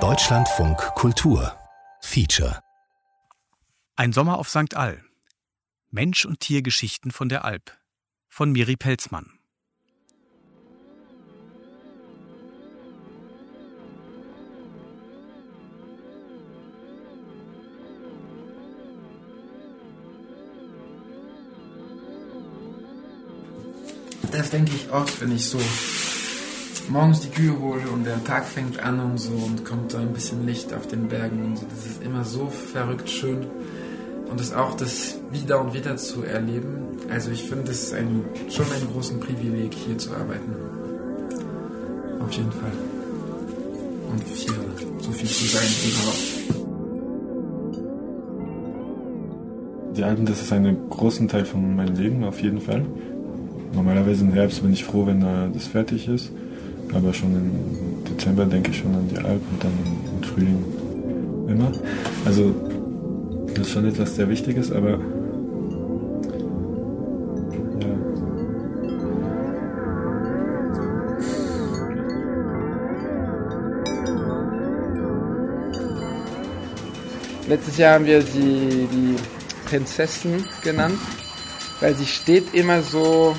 Deutschlandfunk Kultur Feature Ein Sommer auf St. All. Mensch- und Tiergeschichten von der Alp. Von Miri Pelzmann. Das denke ich oft, wenn ich so morgens die Kühe hole und der Tag fängt an und so und kommt da ein bisschen Licht auf den Bergen und so. Das ist immer so verrückt schön. Und das auch das wieder und wieder zu erleben. Also ich finde es ein, schon ein großes Privileg, hier zu arbeiten. Auf jeden Fall. Und hier so viel zu sein überhaupt. Die Alpen, das ist ein großen Teil von meinem Leben, auf jeden Fall. Normalerweise im Herbst bin ich froh, wenn das fertig ist. Aber schon im Dezember denke ich schon an die Alpen und dann im Frühling immer. Also das ist schon etwas sehr Wichtiges, aber. Letztes Jahr haben wir sie die Prinzessin genannt, weil sie steht immer so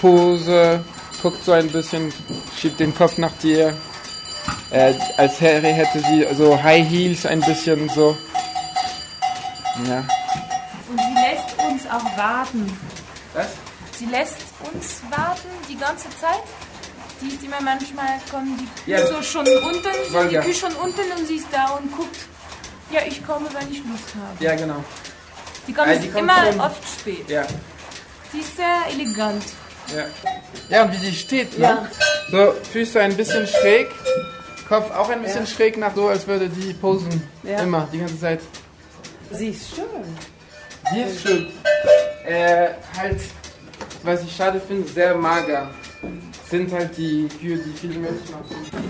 Pose, guckt so ein bisschen, schiebt den Kopf nach dir. Äh, als Harry hätte sie so High Heels ein bisschen so. Ja. Und sie lässt uns auch warten. Was? Sie lässt uns warten die ganze Zeit. Die ist immer manchmal, kommen die Kühe Ja. so schon unten, sind die. Kühe schon unten und sie ist da und guckt. Ja, ich komme, wenn ich Lust habe. Ja, genau. Die kommt, Ah, die kommt immer oft spät. Ja. Sie ist sehr elegant. Ja. Ja, und wie sie steht, ne? Ja. So, Füße ein bisschen schräg, Kopf auch ein bisschen schräg nach so, als würde die posen. Ja. Immer, die ganze Zeit. Sie ist schön. Die ist schön. Äh, halt, was ich schade finde, sehr mager. Sind halt die Kühe, die viel Milch machen.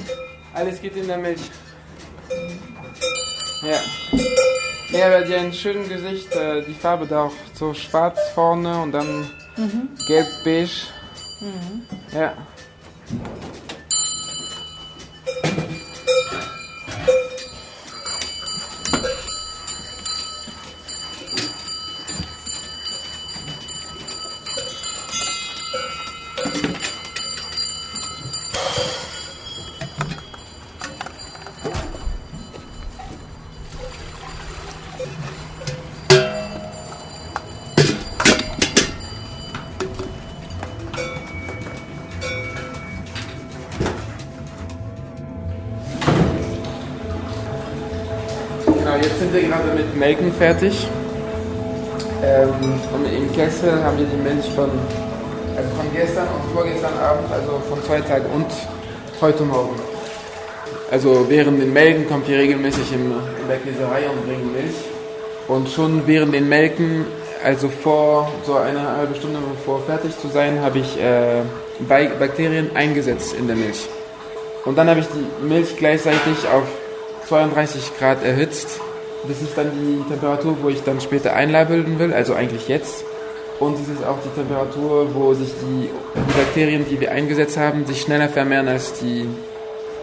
Alles geht in der Milch. Ja. Ja, aber die ein schönes Gesicht, äh, die Farbe da auch so schwarz vorne und dann gelb-beige. Ja. Melken fertig. Ähm, und im Kessel haben wir die Milch von, also von gestern und vorgestern Abend, also von zwei Tagen und heute Morgen. Also während den Melken kommt ihr regelmäßig im, in der Käserei und bringt Milch. Und schon während den Melken, also vor so eine halbe Stunde bevor fertig zu sein, habe ich äh, Ba- Bakterien eingesetzt in der Milch. Und dann habe ich die Milch gleichzeitig auf 32 Grad erhitzt. Das ist dann die Temperatur, wo ich dann später einlabeln will, also eigentlich jetzt. Und es ist auch die Temperatur, wo sich die, die Bakterien, die wir eingesetzt haben, sich schneller vermehren als die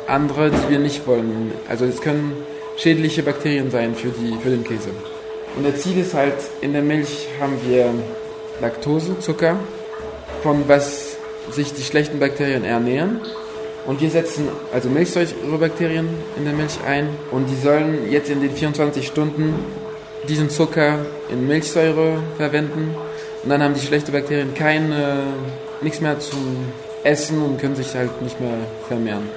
andere, die wir nicht wollen. Also es können schädliche Bakterien sein für, die, für den Käse. Und der Ziel ist halt, in der Milch haben wir Laktose, Zucker, von was sich die schlechten Bakterien ernähren. Und wir setzen also Milchsäurebakterien in der Milch ein und die sollen jetzt in den 24 Stunden diesen Zucker in Milchsäure verwenden und dann haben die schlechten Bakterien keine, nichts mehr zum Essen und können sich halt nicht mehr vermehren.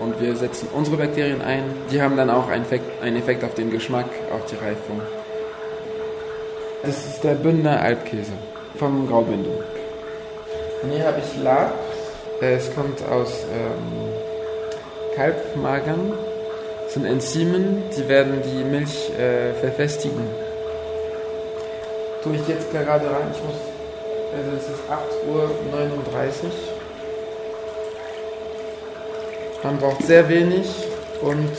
Und wir setzen unsere Bakterien ein, die haben dann auch einen Effekt, einen Effekt auf den Geschmack, auf die Reifung. Das ist der Bündner Alpkäse vom Graubündel. Hier habe ich Lab. Es kommt aus ähm, Kalbmagern. Das sind Enzymen, die werden die Milch äh, verfestigen. Tue ich jetzt gerade rein. Ich muss. Also es ist 8.39 Uhr. Man braucht sehr wenig und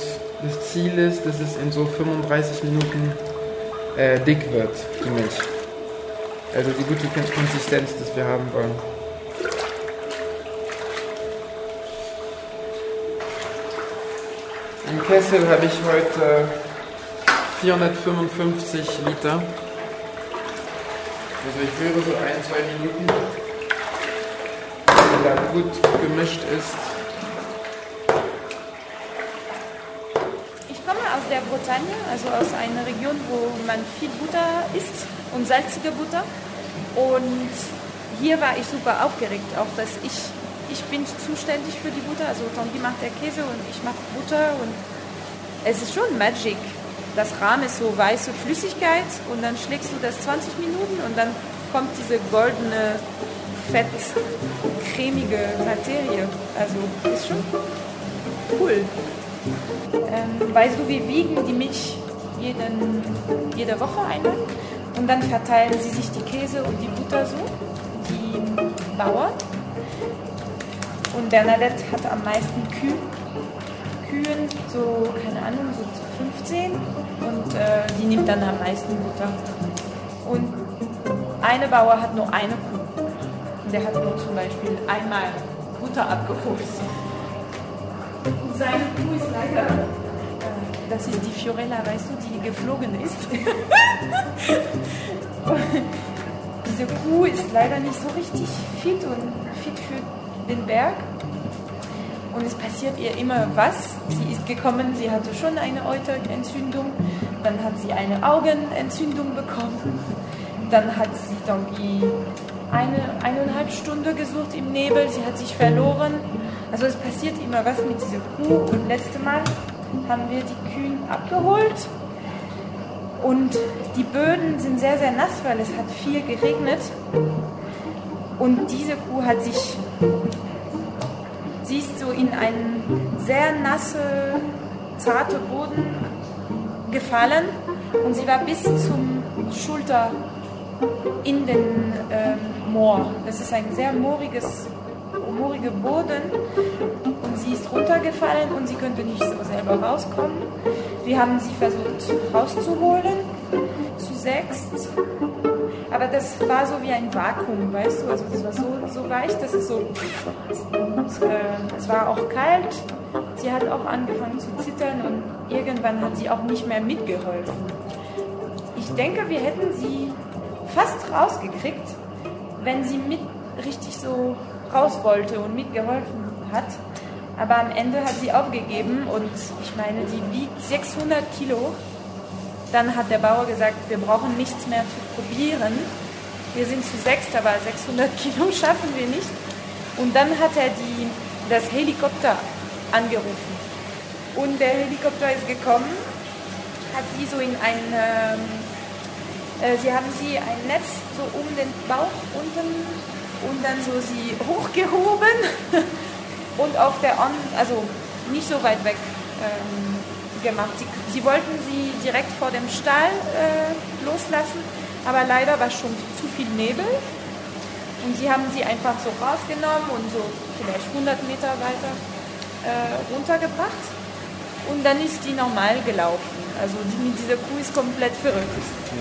das Ziel ist, dass es in so 35 Minuten äh, dick wird, die Milch. Also die gute Konsistenz, die wir haben wollen. Im Kessel habe ich heute 455 Liter. Also ich rühre so ein, zwei Minuten. Wenn da gut gemischt ist. Ich komme aus der Bretagne, also aus einer Region, wo man viel Butter isst und salzige Butter. Und hier war ich super aufgeregt, auch dass ich, ich bin zuständig für die Butter. Also Tanguy macht der Käse und ich mache Butter und es ist schon Magic. Das Rahm ist so weiße Flüssigkeit und dann schlägst du das 20 Minuten und dann kommt diese goldene, fett, cremige Materie. Also ist schon cool. Ähm, weißt du, wir wiegen die Milch jeden, jede Woche einmal und dann verteilen sie sich die Käse und die Butter so, die Bauern. Und Bernadette hat am meisten Kühe. Kühen, so, keine Ahnung, so 15 und äh, die nimmt dann am meisten Butter. Und eine Bauer hat nur eine Kuh. Und der hat nur zum Beispiel einmal Butter abgeholt. Und seine Kuh ist leider, äh, das ist die Fiorella, weißt du, die geflogen ist. Diese Kuh ist leider nicht so richtig fit und fit für den Berg. Und es passiert ihr immer was. Sie ist gekommen, sie hatte schon eine Euterentzündung, dann hat sie eine Augenentzündung bekommen, dann hat sie irgendwie eine, eineinhalb Stunden gesucht im Nebel, sie hat sich verloren. Also es passiert immer was mit dieser Kuh. Und letzte Mal haben wir die Kühen abgeholt und die Böden sind sehr, sehr nass, weil es hat viel geregnet. Und diese Kuh hat sich, sie ist so in einen sehr nasse, zarte Boden gefallen und sie war bis zum Schulter in den ähm, Moor. Das ist ein sehr mooriges, mooriger Boden und sie ist runtergefallen und sie konnte nicht so selber rauskommen. Wir haben sie versucht rauszuholen, zu sechst, aber das war so wie ein Vakuum, weißt du, also das war so, so weich, dass es so, und, äh, es war auch kalt, sie hat auch angefangen zu zittern und irgendwann hat sie auch nicht mehr mitgeholfen. Ich denke, wir hätten sie fast rausgekriegt, wenn sie mit richtig so raus wollte und mitgeholfen hat. Aber am Ende hat sie aufgegeben und ich meine, die wiegt 600 Kilo. Dann hat der Bauer gesagt, wir brauchen nichts mehr zu probieren. Wir sind zu sechst, aber 600 Kilo schaffen wir nicht. Und dann hat er die, das Helikopter angerufen. Und der Helikopter ist gekommen, hat sie so in ein, ähm, äh, sie haben sie ein Netz so um den Bauch unten und dann so sie hochgehoben und auf der On, also nicht so weit weg ähm, gemacht. Sie, sie, wollten sie direkt vor dem Stall äh, loslassen, aber leider war schon zu viel Nebel und sie haben sie einfach so rausgenommen und so vielleicht 100 Meter weiter äh, runtergebracht und dann ist die normal gelaufen. Also die, diese Kuh ist komplett verrückt.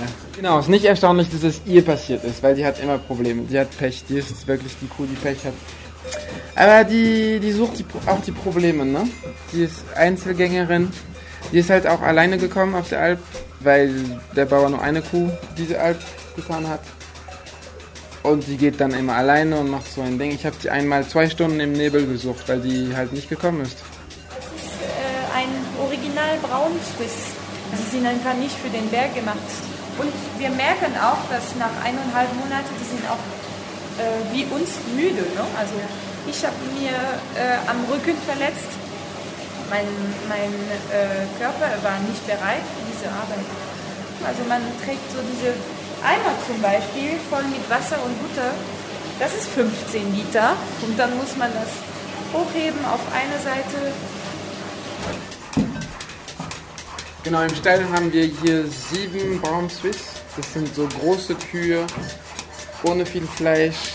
Ja. Genau, es ist nicht erstaunlich, dass es ihr passiert ist, weil die hat immer Probleme. Die hat Pech, die ist wirklich die Kuh, die Pech hat. Aber die, die sucht die, auch die Probleme, ne? Die ist Einzelgängerin. Die ist halt auch alleine gekommen auf der Alp, weil der Bauer nur eine Kuh diese Alp gefahren hat. Und sie geht dann immer alleine und macht so ein Ding. Ich habe sie einmal zwei Stunden im Nebel gesucht, weil die halt nicht gekommen ist. Das ist äh, ein Original Braun Swiss. Sie sind einfach nicht für den Berg gemacht. Und wir merken auch, dass nach eineinhalb Monaten, die sind auch äh, wie uns müde. Ne? Also ich habe mir äh, am Rücken verletzt. Mein, mein äh, Körper war nicht bereit für diese Arbeit. Also man trägt so diese Eimer zum Beispiel voll mit Wasser und Butter. Das ist 15 Liter. Und dann muss man das hochheben auf eine Seite Genau, im Stall haben wir hier sieben Braun Swiss. Das sind so große Kühe, ohne viel Fleisch,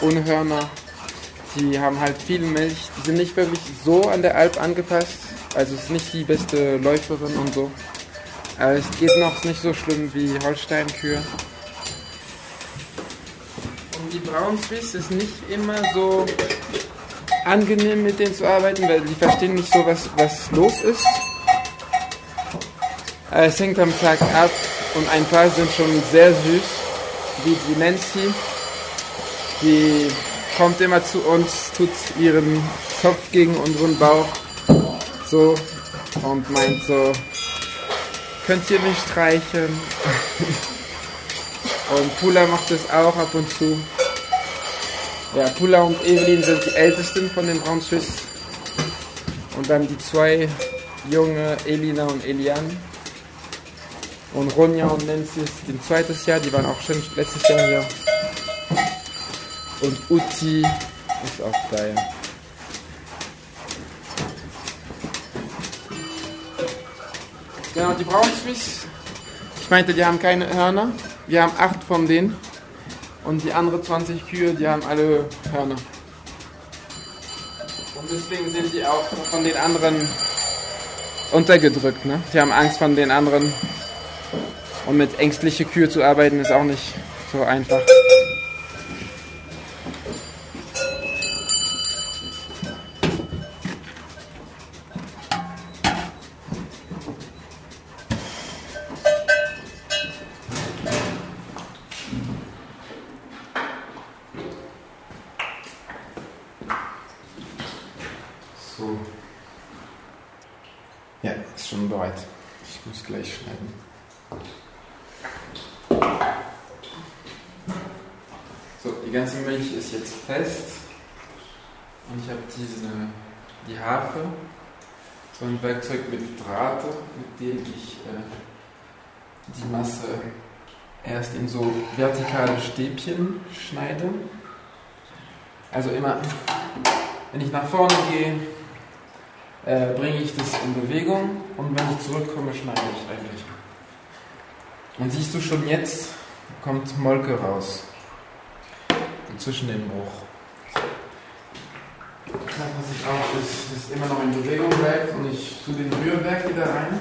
ohne Hörner. Die haben halt viel Milch. Die sind nicht wirklich so an der Alp angepasst. Also es ist nicht die beste Läuferin und so. Aber es geht noch nicht so schlimm wie Holstein-Kühe. Und die Braun Swiss ist nicht immer so angenehm mit denen zu arbeiten, weil die verstehen nicht so, was, was los ist. Äh, es hängt am Tag ab und ein paar sind schon sehr süß, wie die Nancy. Die kommt immer zu uns, tut ihren Kopf gegen unseren Bauch so und meint so, könnt ihr mich streicheln? und Pula macht es auch ab und zu. Ja, Pula und Evelyn sind die ältesten von den Braunschwiss. Und dann die zwei junge Elina und Elian. Und Ronja und Nancy ist im zweiten Jahr, die waren auch schon letztes Jahr hier. Und Uti ist auch ja. Genau, die Braunschwiss. Ich meinte, die haben keine Hörner. Wir haben acht von denen. Und die anderen 20 Kühe, die haben alle Hörner. Und deswegen sind die auch von den anderen untergedrückt. Ne? Die haben Angst von den anderen. Und mit ängstlichen Kühe zu arbeiten ist auch nicht so einfach. So. Ja, ist schon bereit. Ich muss gleich schneiden. So, die ganze Milch ist jetzt fest. Und ich habe diese, die Harfe, so ein Werkzeug mit Drahte, mit dem ich äh, die Masse erst in so vertikale Stäbchen schneide. Also immer, wenn ich nach vorne gehe, äh, bringe ich das in Bewegung und wenn ich zurückkomme, schneide ich eigentlich. Und siehst du schon jetzt, kommt Molke raus. Zwischen dem Bruch. Das, was ich auch, ist, ist immer noch in Bewegung bleibt und ich tue den Rührwerk wieder rein.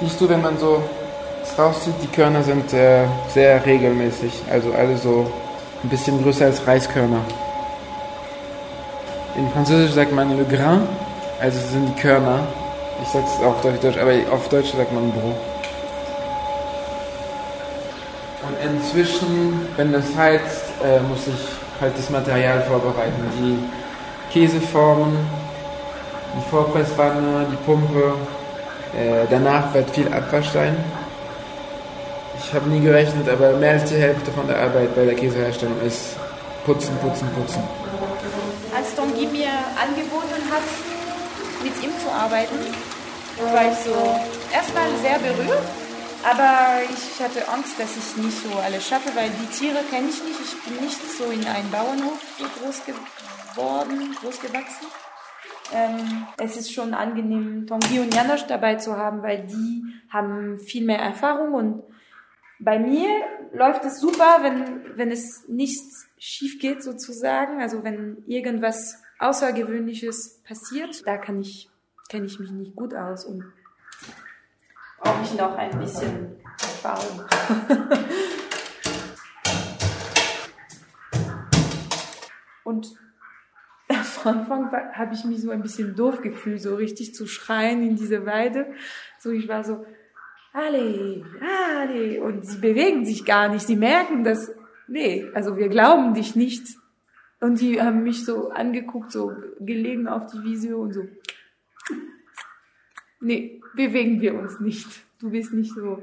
Siehst du, wenn man so es rauszieht, die Körner sind äh, sehr regelmäßig, also alle so ein bisschen größer als Reiskörner. In Französisch sagt man le grain, also sind die Körner. Ich sag's auch auf Deutsch, aber auf Deutsch sagt man Brot. Und inzwischen, wenn das heizt, äh, muss ich halt das Material vorbereiten. Die Käseformen, die Vorpresswanne, die Pumpe, äh, danach wird viel Abwasch sein. Ich habe nie gerechnet, aber mehr als die Hälfte von der Arbeit bei der Käseherstellung ist putzen, putzen, putzen. Als Tanguy mir angeboten hat, mit ihm zu arbeiten, war ich so erstmal sehr berührt, aber ich hatte Angst, dass ich nicht so alles schaffe, weil die Tiere kenne ich nicht. Ich bin nicht so in einem Bauernhof groß geworden, groß gewachsen. Ähm, es ist schon angenehm, Tanguy und Janosch dabei zu haben, weil die haben viel mehr Erfahrung und bei mir läuft es super, wenn, wenn es nichts schief geht sozusagen, also wenn irgendwas Außergewöhnliches passiert, da kann ich, kenne ich mich nicht gut aus und brauche ich noch ein bisschen Erfahrung. und am Anfang habe ich mich so ein bisschen doof gefühlt, so richtig zu schreien in diese Weide. So, ich war so, alle, alle, und sie bewegen sich gar nicht, sie merken das, nee, also wir glauben dich nicht. Und die haben mich so angeguckt, so gelegen auf die Wiese und so, nee, bewegen wir uns nicht. Du bist nicht so,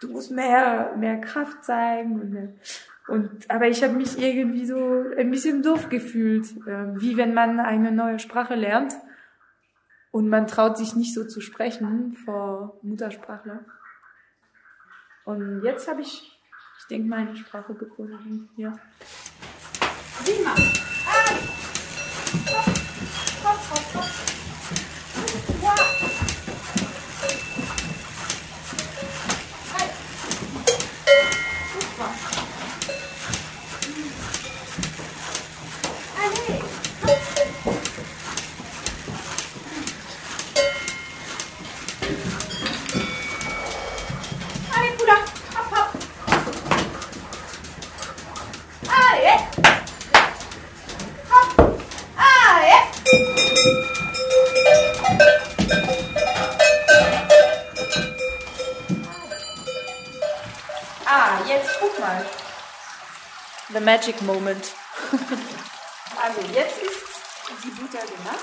du musst mehr, mehr Kraft zeigen und. Und, aber ich habe mich irgendwie so ein bisschen doof gefühlt, äh, wie wenn man eine neue Sprache lernt und man traut sich nicht so zu sprechen vor Muttersprachler. Und jetzt habe ich, ich denke, meine Sprache gefunden. Ja. Prima. Ah. Hopp, hopp, hopp. Ja. Hi. The magic moment. also jetzt ist die Butter gemacht.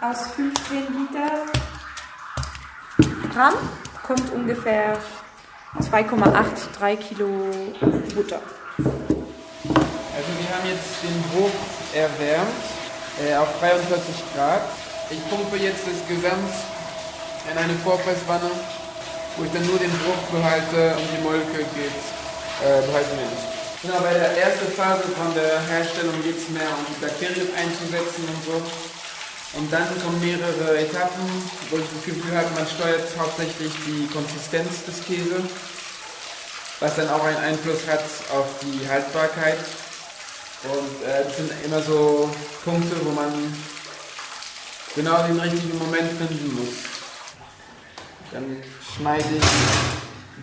Aus 15 Liter Gramm kommt ungefähr 2,83 Kilo Butter. Also wir haben jetzt den Bruch erwärmt äh, auf 43 Grad. Ich pumpe jetzt das Gesamt in eine Vorpresswanne, wo ich dann nur den Bruch behalte und die Molke geht, äh, behalten wir nicht. Genau, bei der ersten Phase von der Herstellung geht es mehr um die Bakterien einzusetzen und so. Und dann kommen mehrere Etappen, wo ich das Gefühl habe, man steuert hauptsächlich die Konsistenz des Käses, was dann auch einen Einfluss hat auf die Haltbarkeit. Und äh, das sind immer so Punkte, wo man genau den richtigen Moment finden muss. Dann schneide ich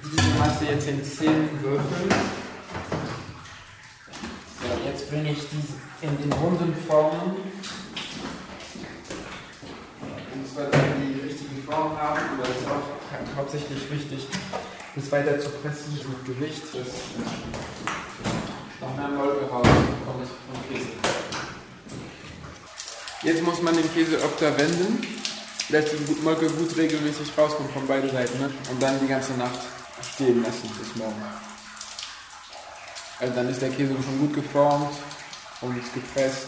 diese Masse jetzt in 10 Würfel. So, jetzt bringe ich diese in den runden Formen. Und zwar dann die richtige Form haben, aber das ist auch hauptsächlich wichtig, das weiter zu pressen mit Gewicht, dass noch mehr Molke rauskommt vom Käse. Jetzt muss man den Käse öfter wenden, dass die Molke gut regelmäßig rauskommt von beiden Seiten ne? und dann die ganze Nacht stehen lassen bis morgen. Also dann ist der Käse schon gut geformt und gepresst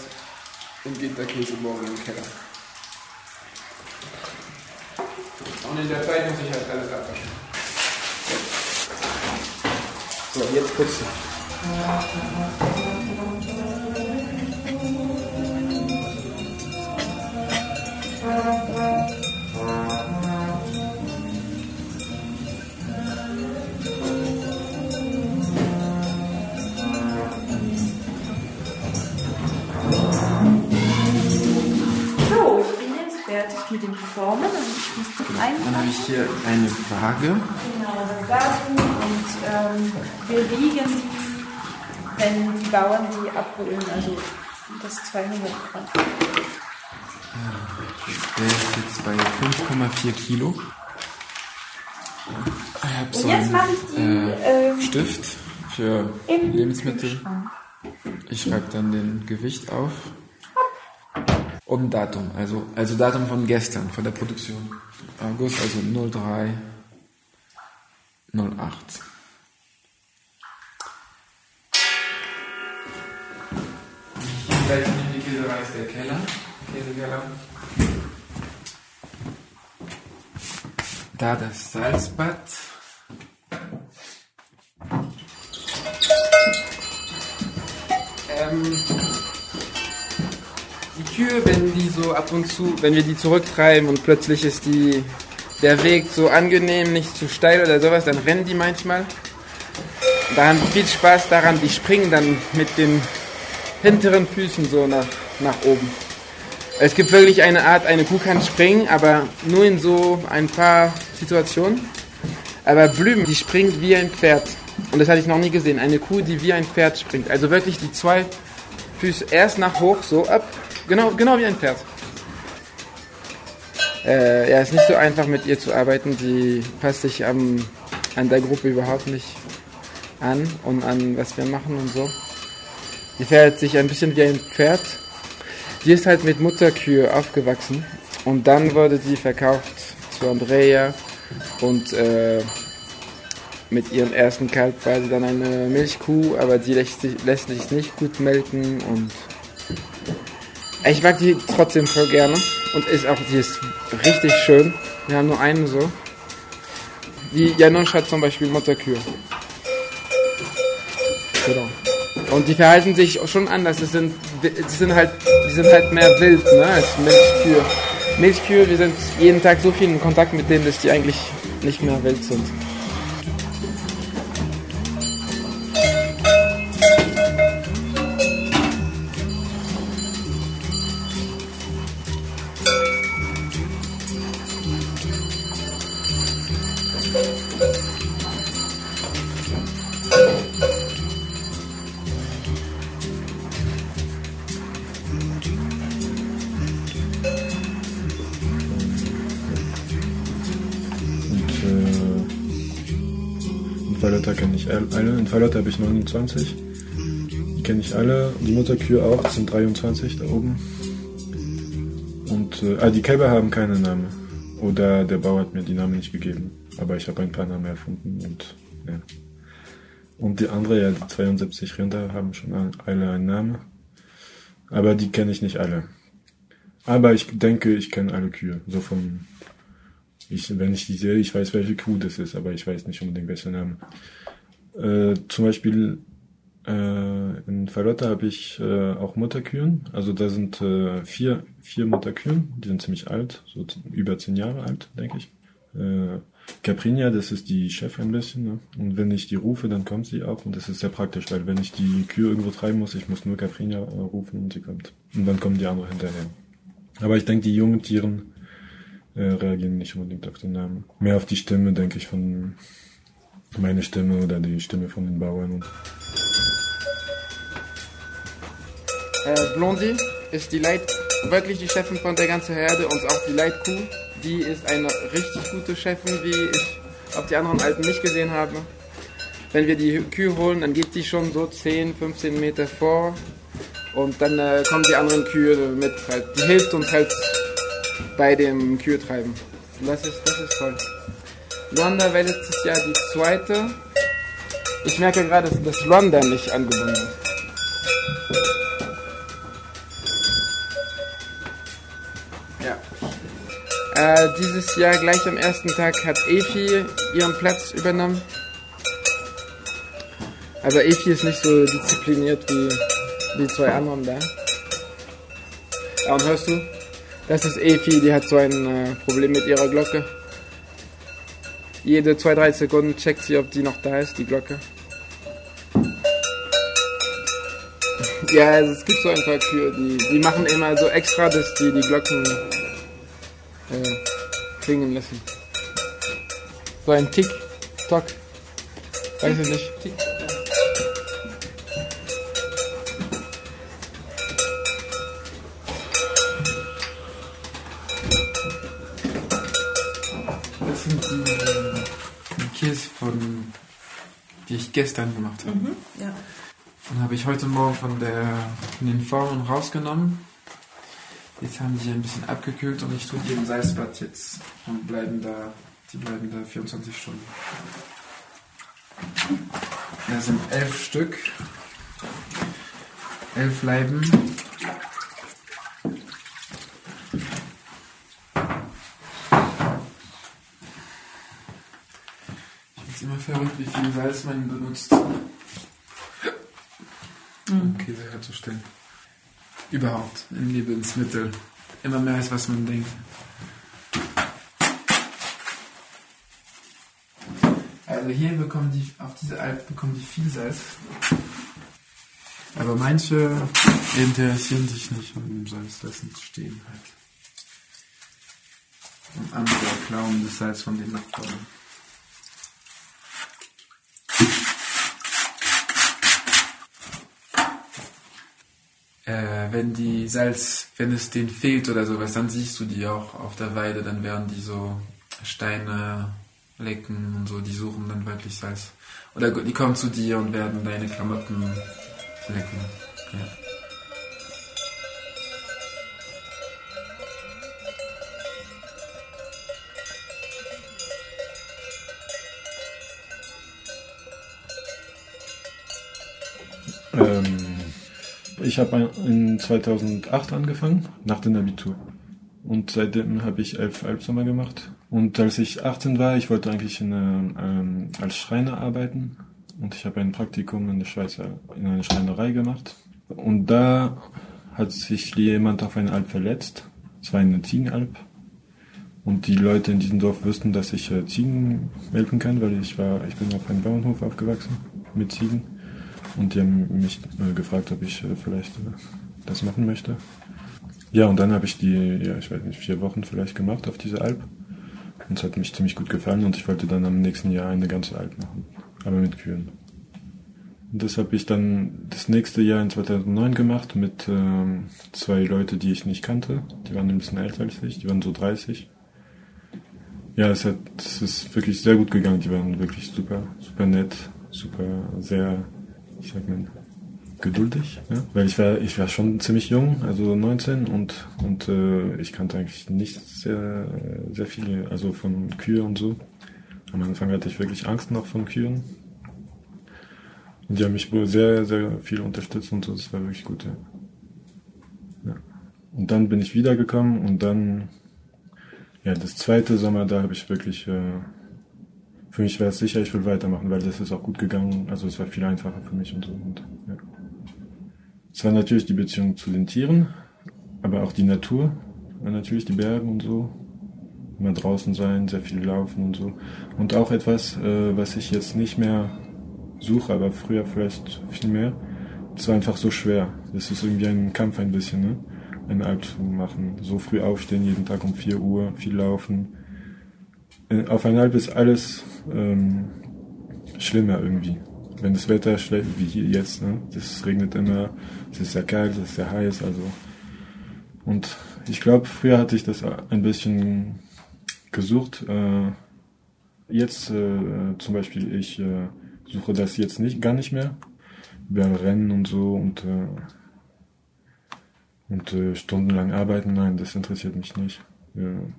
und geht der Käse morgen in den Keller. Und in der Zeit muss ich halt alles abwaschen. So, jetzt putzen. Mit den Formen und ich muss die Dann habe ich hier eine Waage. Genau, das Datum und ähm, wir wiegen die, wenn die Bauern die abholen, also das 200 Gramm. Der ist jetzt bei 5,4 Kilo. Ich habe so Und jetzt mache ich die einen ähm, äh, Stift für Lebensmittel. Ich schreibe dann den Gewicht auf. Und Datum, also, also Datum von gestern, von der Produktion. August, also 03 08. Gleich nimmt die Käserei ist der Keller. Käsekeller. Da das Salzbad. Ähm, Kühe, wenn die so ab und zu, wenn wir die zurücktreiben und plötzlich ist die, der Weg so angenehm, nicht zu steil oder sowas, dann rennen die manchmal. Da haben die viel Spaß daran, die springen dann mit den hinteren Füßen so nach, nach oben. Es gibt wirklich eine Art, eine Kuh kann springen, aber nur in so ein paar Situationen. Aber Blüm, die springt wie ein Pferd. Und das hatte ich noch nie gesehen. Eine Kuh, die wie ein Pferd springt. Also wirklich die zwei Füße erst nach hoch, so ab. Genau, genau wie ein Pferd. Äh, ja, ist nicht so einfach mit ihr zu arbeiten. Die passt sich am, an der Gruppe überhaupt nicht an und an was wir machen und so. Die verhält sich ein bisschen wie ein Pferd. Die ist halt mit Mutterkühe aufgewachsen und dann wurde sie verkauft zu Andrea und äh, mit ihrem ersten Kalb war sie dann eine Milchkuh, aber die lässt sich, lässt sich nicht gut melken und ich mag die trotzdem voll gerne und ist auch, die ist richtig schön. Wir haben nur eine so. Die Janusz hat zum Beispiel Mutterkühe. Genau. Und die verhalten sich schon anders. Das sind, die sind halt, die sind halt mehr wild, ne, als Milchkühe. Milchkühe, wir sind jeden Tag so viel in Kontakt mit denen, dass die eigentlich nicht mehr wild sind. Fallotta kenne ich alle. In Fallotta habe ich 29. Die kenne ich alle. Die Mutterkühe auch, das sind 23 da oben. Und äh, ah, die Kälber haben keine Namen. Oder der Bauer hat mir die Namen nicht gegeben. Aber ich habe ein paar Namen erfunden und ja. Und die andere, ja, die 72 Rinder haben schon alle einen Namen. Aber die kenne ich nicht alle. Aber ich denke, ich kenne alle Kühe. So vom ich, wenn ich die sehe, ich weiß, welche Kuh das ist, aber ich weiß nicht unbedingt welcher Name. Äh, zum Beispiel äh, in Verlotta habe ich äh, auch Mutterkühen. Also da sind äh, vier, vier Mutterkühen, die sind ziemlich alt, so über zehn Jahre alt, denke ich. Äh, Caprinia, das ist die Chef ein bisschen. Ne? Und wenn ich die rufe, dann kommt sie auch. Und das ist sehr praktisch, weil wenn ich die Kühe irgendwo treiben muss, ich muss nur Caprinia äh, rufen und sie kommt. Und dann kommen die anderen hinterher. Aber ich denke, die jungen Tieren äh, reagieren nicht unbedingt auf den Namen. Mehr auf die Stimme, denke ich, von meine Stimme oder die Stimme von den Bauern. Äh, Blondie ist die Leit wirklich die Chefin von der ganzen Herde und auch die Leitkuh. Die ist eine richtig gute Chefin, wie ich auf die anderen Alten nicht gesehen habe. Wenn wir die Kühe holen, dann geht die schon so 10, 15 Meter vor und dann äh, kommen die anderen Kühe mit. Halt, die hilft uns halt bei dem Kühetreiben. Das ist, das ist toll. Luanda war letztes Jahr die zweite. Ich merke gerade, dass Luanda nicht angebunden ist. Ja. Äh, dieses Jahr gleich am ersten Tag hat Efi ihren Platz übernommen. Aber Efi ist nicht so diszipliniert wie die zwei anderen da. Ja, und hörst du? Das ist Efi, die hat so ein äh, Problem mit ihrer Glocke. Jede 2-3 Sekunden checkt sie, ob die noch da ist, die Glocke. ja, also es gibt so ein paar Kühe, die, die machen immer so extra, dass die die Glocken äh, klingen lassen. So ein Tick-Tock. Weiß ich nicht. Tick. Gestern gemacht habe. Mhm, ja. Und habe ich heute Morgen von, der, von den Formen rausgenommen. Jetzt haben die ein bisschen abgekühlt und ich tue die im Salzbad jetzt und bleiben da, die bleiben da 24 Stunden. Da sind elf Stück, elf Leiben. Verrückt, wie viel Salz man benutzt, um Käse herzustellen. Überhaupt in Lebensmitteln. Immer mehr als was man denkt. Also hier bekommen die, auf diese Alp bekommen die viel Salz. Aber manche interessieren sich nicht und dem Salz lassen stehen halt. Und andere klauen das Salz von den Nachbarn. Äh, wenn die Salz, wenn es denen fehlt oder sowas, dann siehst du die auch auf der Weide, dann werden die so Steine lecken und so, die suchen dann wirklich Salz. Oder die kommen zu dir und werden deine Klamotten lecken. Ja. Ähm, ich habe in 2008 angefangen, nach dem Abitur. Und seitdem habe ich elf Albsommer gemacht. Und als ich 18 war, ich wollte eigentlich in, ähm, als Schreiner arbeiten. Und ich habe ein Praktikum in der Schweiz in einer Schreinerei gemacht. Und da hat sich jemand auf eine Alp verletzt. Es war eine Ziegenalp. Und die Leute in diesem Dorf wussten, dass ich äh, Ziegen melken kann, weil ich war, ich bin auf einem Bauernhof aufgewachsen mit Ziegen. Und die haben mich äh, gefragt, ob ich äh, vielleicht äh, das machen möchte. Ja, und dann habe ich die, ja, ich weiß nicht, vier Wochen vielleicht gemacht auf diese Alp. Und es hat mich ziemlich gut gefallen und ich wollte dann am nächsten Jahr eine ganze Alp machen. Aber mit Kühen. Und das habe ich dann das nächste Jahr in 2009 gemacht mit ähm, zwei Leute, die ich nicht kannte. Die waren ein bisschen älter als ich, die waren so 30. Ja, es hat, es ist wirklich sehr gut gegangen. Die waren wirklich super, super nett, super, sehr, ich sag mal, geduldig, ja? weil ich war, ich war schon ziemlich jung, also 19 und und äh, ich kannte eigentlich nicht sehr, sehr viele, also von Kühe und so. Am Anfang hatte ich wirklich Angst noch von Kühen. Und die haben mich wohl sehr, sehr viel unterstützt und so, das war wirklich gut. Ja. ja. Und dann bin ich wiedergekommen und dann, ja, das zweite Sommer, da habe ich wirklich, äh, für mich war es sicher, ich will weitermachen, weil das ist auch gut gegangen, also es war viel einfacher für mich und so. Und, ja. Es war natürlich die Beziehung zu den Tieren, aber auch die Natur, natürlich die Berge und so. Immer draußen sein, sehr viel laufen und so. Und auch etwas, äh, was ich jetzt nicht mehr suche, aber früher vielleicht viel mehr. Es war einfach so schwer. Es ist irgendwie ein Kampf ein bisschen, ne? Eine Alp zu machen. So früh aufstehen, jeden Tag um 4 Uhr, viel laufen. Äh, auf Alp ist alles ähm, schlimmer irgendwie wenn das Wetter schlecht, wie hier jetzt, ne? Das regnet immer, es ist sehr kalt, es ist sehr heiß, also. Und ich glaube, früher hatte ich das ein bisschen gesucht. Äh, jetzt äh, zum Beispiel, ich äh, suche das jetzt nicht, gar nicht mehr. Über Rennen und so und, äh, und äh, stundenlang arbeiten, nein, das interessiert mich nicht. Äh,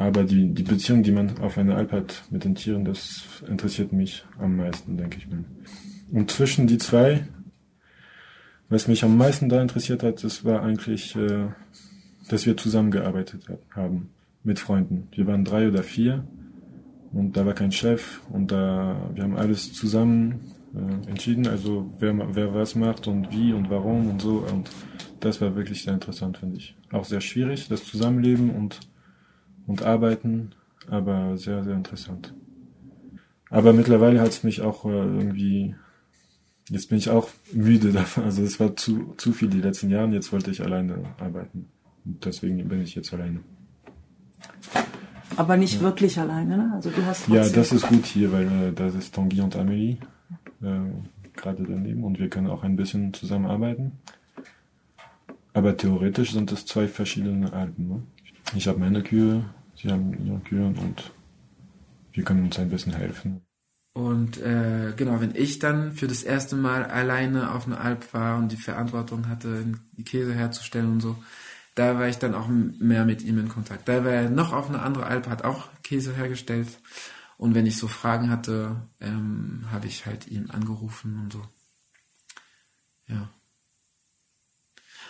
aber die, die Beziehung, die man auf einer Alp hat mit den Tieren, das interessiert mich am meisten, denke ich mir. Und zwischen die zwei, was mich am meisten da interessiert hat, das war eigentlich, äh, dass wir zusammengearbeitet haben mit Freunden. Wir waren drei oder vier und da war kein Chef und da wir haben alles zusammen äh, entschieden, also wer, wer was macht und wie und warum und so und das war wirklich sehr interessant, finde ich. Auch sehr schwierig, das Zusammenleben und und arbeiten, aber sehr, sehr interessant. Aber mittlerweile hat es mich auch äh, irgendwie, jetzt bin ich auch müde davon, also es war zu, zu viel die letzten Jahre, jetzt wollte ich alleine arbeiten. Und deswegen bin ich jetzt alleine. Aber nicht ja. wirklich alleine, ne? Also du hast Ja, das ist gut hier, weil äh, das ist Tanguy und Amélie äh, gerade daneben und wir können auch ein bisschen zusammenarbeiten. Aber theoretisch sind es zwei verschiedene Alpen. Ne? Ich habe meine Kühe, sie haben ihre Kühe und wir können uns ein bisschen helfen. Und äh, genau, wenn ich dann für das erste Mal alleine auf einer Alp war und die Verantwortung hatte, die Käse herzustellen und so, da war ich dann auch mehr mit ihm in Kontakt. Da war er noch auf einer anderen Alp, hat auch Käse hergestellt. Und wenn ich so Fragen hatte, ähm, habe ich halt ihn angerufen und so. Ja.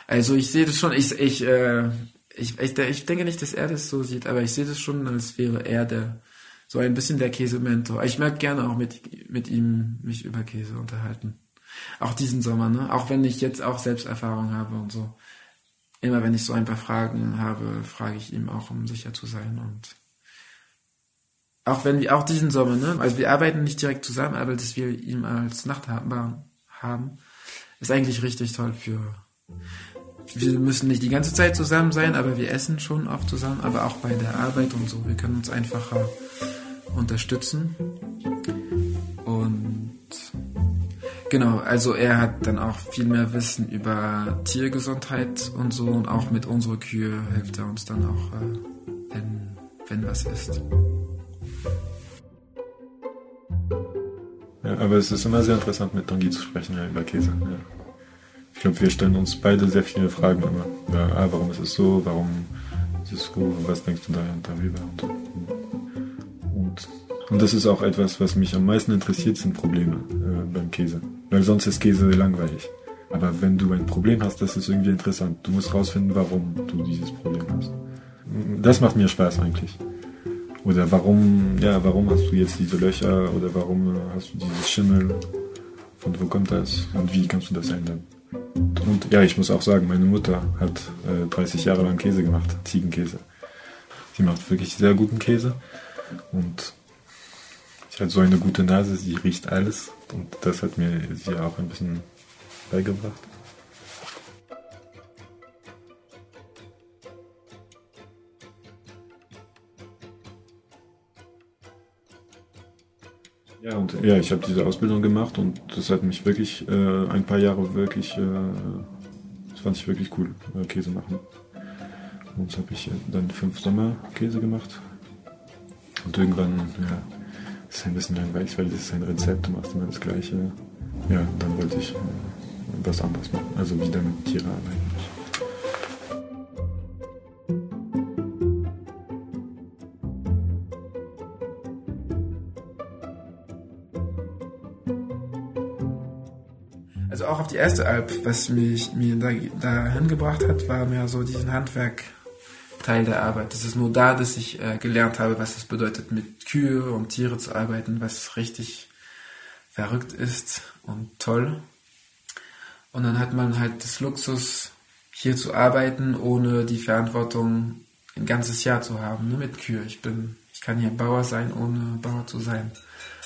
Also ich sehe das schon, ich, ich äh, ich, ich, ich denke nicht, dass er das so sieht, aber ich sehe das schon, als wäre er der, so ein bisschen der Käsementor. Ich mag gerne auch mit, mit ihm mich über Käse unterhalten. Auch diesen Sommer, ne? Auch wenn ich jetzt auch Selbsterfahrung habe und so. Immer wenn ich so ein paar Fragen habe, frage ich ihm auch, um sicher zu sein und auch wenn wir, auch diesen Sommer, ne? Also wir arbeiten nicht direkt zusammen, aber dass wir ihn als Nachtbahn haben, ist eigentlich richtig toll für, wir müssen nicht die ganze Zeit zusammen sein, aber wir essen schon oft zusammen, aber auch bei der Arbeit und so. Wir können uns einfacher unterstützen. Und genau, also er hat dann auch viel mehr Wissen über Tiergesundheit und so und auch mit unserer Kühe hilft er uns dann auch, äh, wenn, wenn was ist. Ja, aber es ist immer sehr interessant mit Tanguy zu sprechen ja, über Käse. Ja. Ich glaube, wir stellen uns beide sehr viele Fragen immer. Ja, ah, warum ist es so? Warum ist es so? Was denkst du da darüber? Und, und, und das ist auch etwas, was mich am meisten interessiert, sind Probleme äh, beim Käse. Weil sonst ist Käse langweilig. Aber wenn du ein Problem hast, das ist irgendwie interessant. Du musst rausfinden, warum du dieses Problem hast. Das macht mir Spaß eigentlich. Oder warum, ja, warum hast du jetzt diese Löcher? Oder warum hast du dieses Schimmel? Von wo kommt das? Und wie kannst du das ändern? Und ja, ich muss auch sagen, meine Mutter hat äh, 30 Jahre lang Käse gemacht, Ziegenkäse. Sie macht wirklich sehr guten Käse und ich hat so eine gute Nase, sie riecht alles und das hat mir sie auch ein bisschen beigebracht. Ja, und ja, ich habe diese Ausbildung gemacht und das hat mich wirklich äh, ein paar Jahre wirklich, äh, das fand ich wirklich cool, äh, Käse machen. Und habe ich äh, dann fünf Sommer Käse gemacht. Und irgendwann, ja, ist ein bisschen langweilig, weil das ist ein Rezept, du machst immer das Gleiche. Ja, dann wollte ich äh, was anderes machen, also wieder mit Tieren arbeiten. Also auch auf die erste Alp, was mich mir da, dahin gebracht hat, war mehr so diesen Handwerk-Teil der Arbeit. Das ist nur da, dass ich äh, gelernt habe, was es bedeutet, mit Kühe und Tiere zu arbeiten, was richtig verrückt ist und toll. Und dann hat man halt das Luxus, hier zu arbeiten, ohne die Verantwortung ein ganzes Jahr zu haben, ne, mit Kühe. Ich bin, ich kann hier Bauer sein, ohne Bauer zu sein.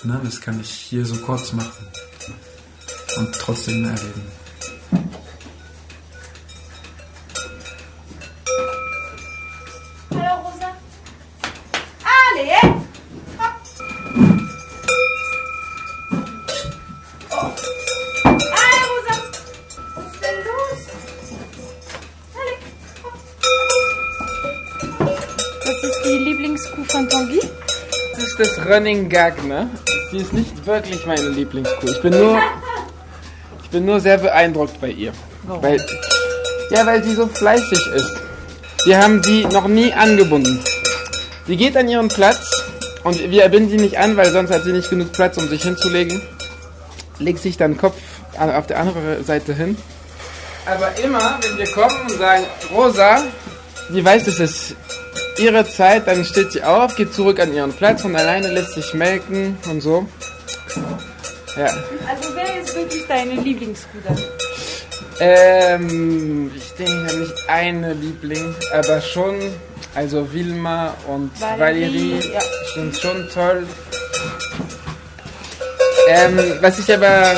Ne, das kann ich hier so kurz machen und trotzdem erleben. Hallo Rosa. Das ist die Lieblingskuh von Tanguy. Das ist das Running Gag, ne? Sie ist nicht wirklich meine Lieblingskuh. Ich bin nur, bin nur sehr beeindruckt bei ihr. Warum? Weil, ja, weil sie so fleißig ist. Wir haben sie noch nie angebunden. Sie geht an ihren Platz und wir binden sie nicht an, weil sonst hat sie nicht genug Platz, um sich hinzulegen. Legt sich dann Kopf auf der anderen Seite hin. Aber immer, wenn wir kommen und sagen, Rosa, sie weiß, es ist ihre Zeit, dann steht sie auf, geht zurück an ihren Platz und alleine lässt sich melken und so. Ja. Also wer ist wirklich deine Lieblingskuh dann? Ähm, ich denke nicht eine Liebling, aber schon, also Wilma und Valerie, Valerie ja. sind schon toll. Ähm, was ich aber,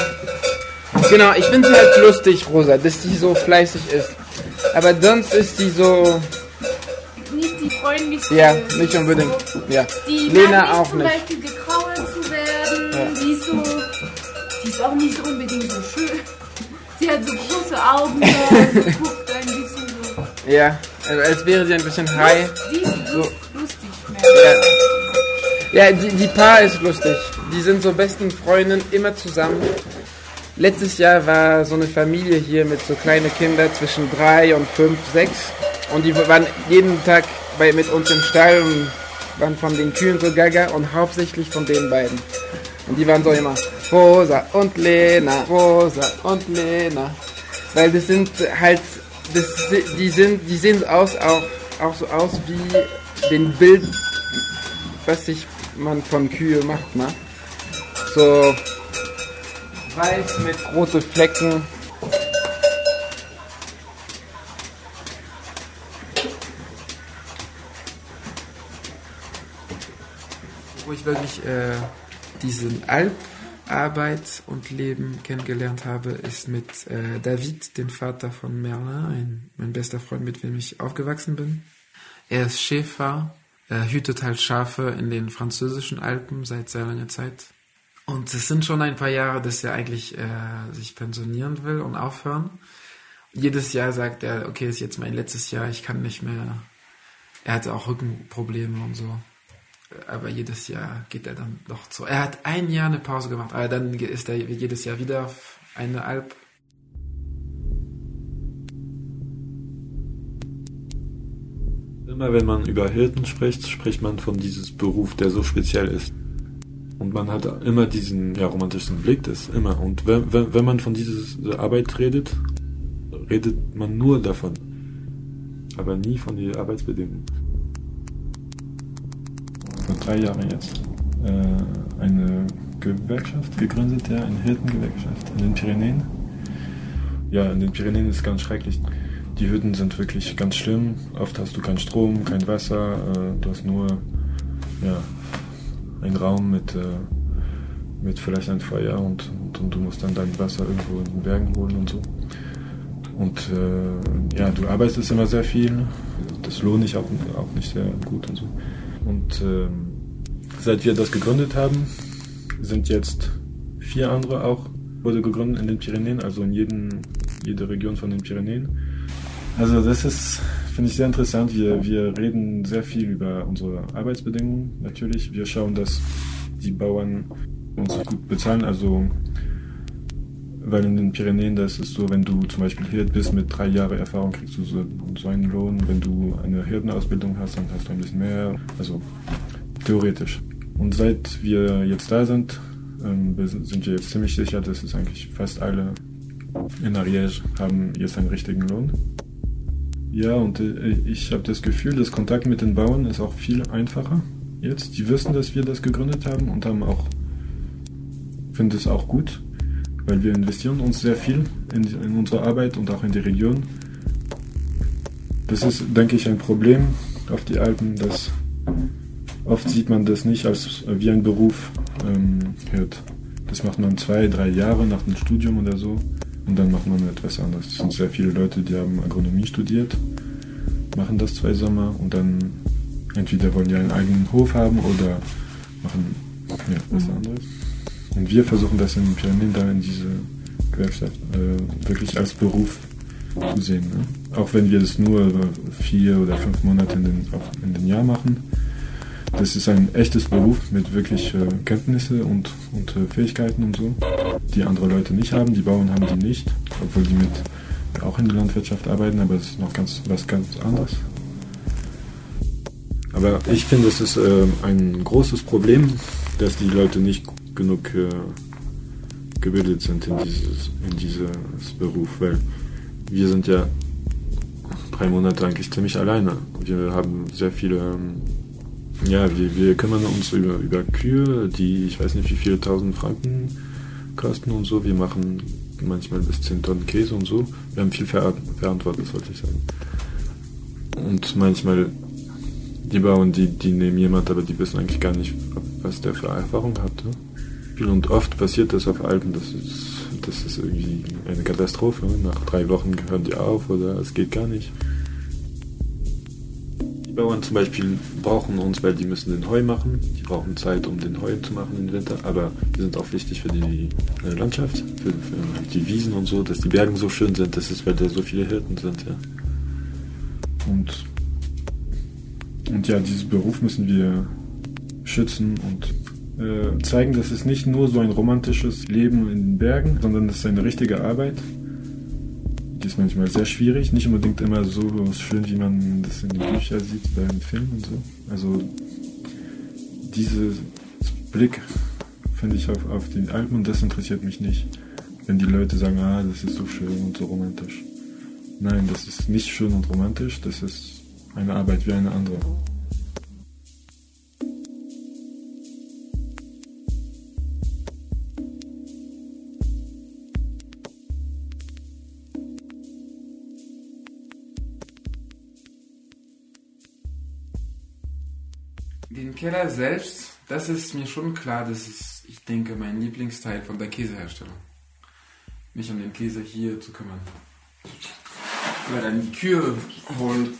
genau, ich finde sie halt lustig, Rosa, dass sie so fleißig ist. Aber sonst ist sie so, Nicht die freundlichste. ja, nicht unbedingt, ja. Die Lena auch nicht. Ist auch nicht unbedingt so schön. Sie hat so große Augen da, sie guckt ein bisschen so. Ja, also als wäre sie ein bisschen high. Die ist So. lust, lustig. mehr. Ja, ja die, die Paar ist lustig. Die sind so besten Freundinnen, immer zusammen. Letztes Jahr war so eine Familie hier mit so kleinen Kindern zwischen drei und fünf, sechs. Und die waren jeden Tag bei, mit uns im Stall und waren von den Kühen so gaga und hauptsächlich von den beiden. Und die waren so immer Rosa und Lena, Rosa und Lena. Weil das sind halt, das, die sind, die sehen aus, auch, auch so aus wie den Bild, was sich man von Kühe macht, ne? So weiß mit rote Flecken. Wo ich wirklich äh, diesen Alparbeit und Leben kennengelernt habe, ist mit äh, David, dem Vater von Merlin, ein, mein bester Freund, mit dem ich aufgewachsen bin. Er ist Schäfer, er hütet halt Schafe in den französischen Alpen seit sehr langer Zeit. Und es sind schon ein paar Jahre, dass er eigentlich äh, sich pensionieren will und aufhören. Jedes Jahr sagt er, okay, ist jetzt mein letztes Jahr, ich kann nicht mehr. Er hatte auch Rückenprobleme und so. Aber jedes Jahr geht er dann doch zu. Er hat ein Jahr eine Pause gemacht, aber dann ist er jedes Jahr wieder auf eine Alp. Immer wenn man über Hirten spricht, spricht man von diesem Beruf, der so speziell ist. Und man hat immer diesen ja, romantischen Blick, das immer. Und wenn, wenn, wenn man von dieser Arbeit redet, redet man nur davon. Aber nie von den Arbeitsbedingungen. Vor drei Jahren jetzt äh, eine Gewerkschaft gegründet, ja, eine Hirtengewerkschaft in den Pyrenäen. Ja, in den Pyrenäen ist es ganz schrecklich. Die Hütten sind wirklich ganz schlimm. Oft hast du keinen Strom, kein Wasser, äh, du hast nur ja, einen Raum mit, äh, mit vielleicht ein Feuer und, und, und, du musst dann dein Wasser irgendwo in den Bergen holen und so. Und äh, ja, du arbeitest immer sehr viel. Das lohnt sich auch, auch nicht sehr gut und so. Und ähm, seit wir das gegründet haben, sind jetzt vier andere auch, wurde gegründet in den Pyrenäen, also in jedem, jeder Region von den Pyrenäen. Also das ist, finde ich sehr interessant. Wir, wir reden sehr viel über unsere Arbeitsbedingungen natürlich. Wir schauen, dass die Bauern uns gut bezahlen. Also weil in den Pyrenäen, das ist so, wenn du zum Beispiel Hirt bist mit drei Jahren Erfahrung, kriegst du so, so einen Lohn. Wenn du eine Hirtenausbildung hast, dann hast du ein bisschen mehr. Also theoretisch. Und seit wir jetzt da sind, ähm, sind wir jetzt ziemlich sicher, dass es eigentlich fast alle in Ariège haben jetzt einen richtigen Lohn. Ja, und äh, ich habe das Gefühl, das Kontakt mit den Bauern ist auch viel einfacher jetzt. Die wissen, dass wir das gegründet haben und haben auch, finden es auch gut, weil wir investieren uns sehr viel in, in unsere Arbeit und auch in die Region. Das ist, denke ich, ein Problem auf die Alpen, dass Oft sieht man das nicht als wie ein Beruf ähm, hört. Das macht man zwei, drei Jahre nach dem Studium oder so und dann macht man etwas anderes. Es sind sehr viele Leute, die haben Agronomie studiert, machen das zwei Sommer und dann entweder wollen die einen eigenen Hof haben oder machen ja, was mhm. anderes. Und wir versuchen das in den Pyramiden da in diese Gewerkschaft äh, wirklich als Beruf zu sehen. Ne? Auch wenn wir das nur vier oder fünf Monate in den, in den Jahr machen, das ist ein echtes Beruf mit wirklich äh, Kenntnisse und, und äh, Fähigkeiten und so, die andere Leute nicht haben. Die Bauern haben die nicht, obwohl die mit auch in der Landwirtschaft arbeiten, aber es ist noch ganz was ganz anderes. Aber ich finde, es ist äh, ein großes Problem, dass die Leute nicht genug äh, gebildet sind in dieses, in dieses Beruf, weil wir sind ja drei Monate eigentlich ziemlich alleine. Wir haben sehr viele ähm, ja, wir, wir kümmern uns über, über Kühe, die ich weiß nicht wie viele tausend Franken kosten und so. Wir machen manchmal bis 10 Tonnen Käse und so. Wir haben viel Ver Verantwortung, sollte ich sagen. Und manchmal, die Bauern, die, die nehmen jemand, aber die wissen eigentlich gar nicht, was der für Erfahrung hat. Ne? Und oft passiert das auf Alpen, das ist, das ist irgendwie eine Katastrophe. Nach drei Wochen hören die auf oder es geht gar nicht. Bauern zum Beispiel brauchen uns, weil die müssen den Heu machen. Die brauchen Zeit, um den Heu zu machen im Winter. Aber die sind auch wichtig für die äh, Landschaft, für, für, die Wiesen und so, dass die Berge so schön sind. Das ist, weil da so viele Hirten sind, ja. Und, und ja, diesen Beruf müssen wir schützen und äh, zeigen, dass es nicht nur so ein romantisches Leben in den Bergen, sondern es ist eine richtige Arbeit die ist manchmal sehr schwierig, nicht unbedingt immer so schön, wie man das in den Büchern sieht oder in Filmen und so. Also dieses Blick finde ich auf, auf die Alpen und das interessiert mich nicht. Wenn die Leute sagen, ah, das ist so schön und so romantisch. Nein, das ist nicht schön und romantisch, das ist eine Arbeit wie eine andere. Keller selbst, das ist mir schon klar, das ist, ich denke, mein Lieblingsteil von der Käseherstellung. Mich um den Käse hier zu kümmern. Oder dann die Kühe holen,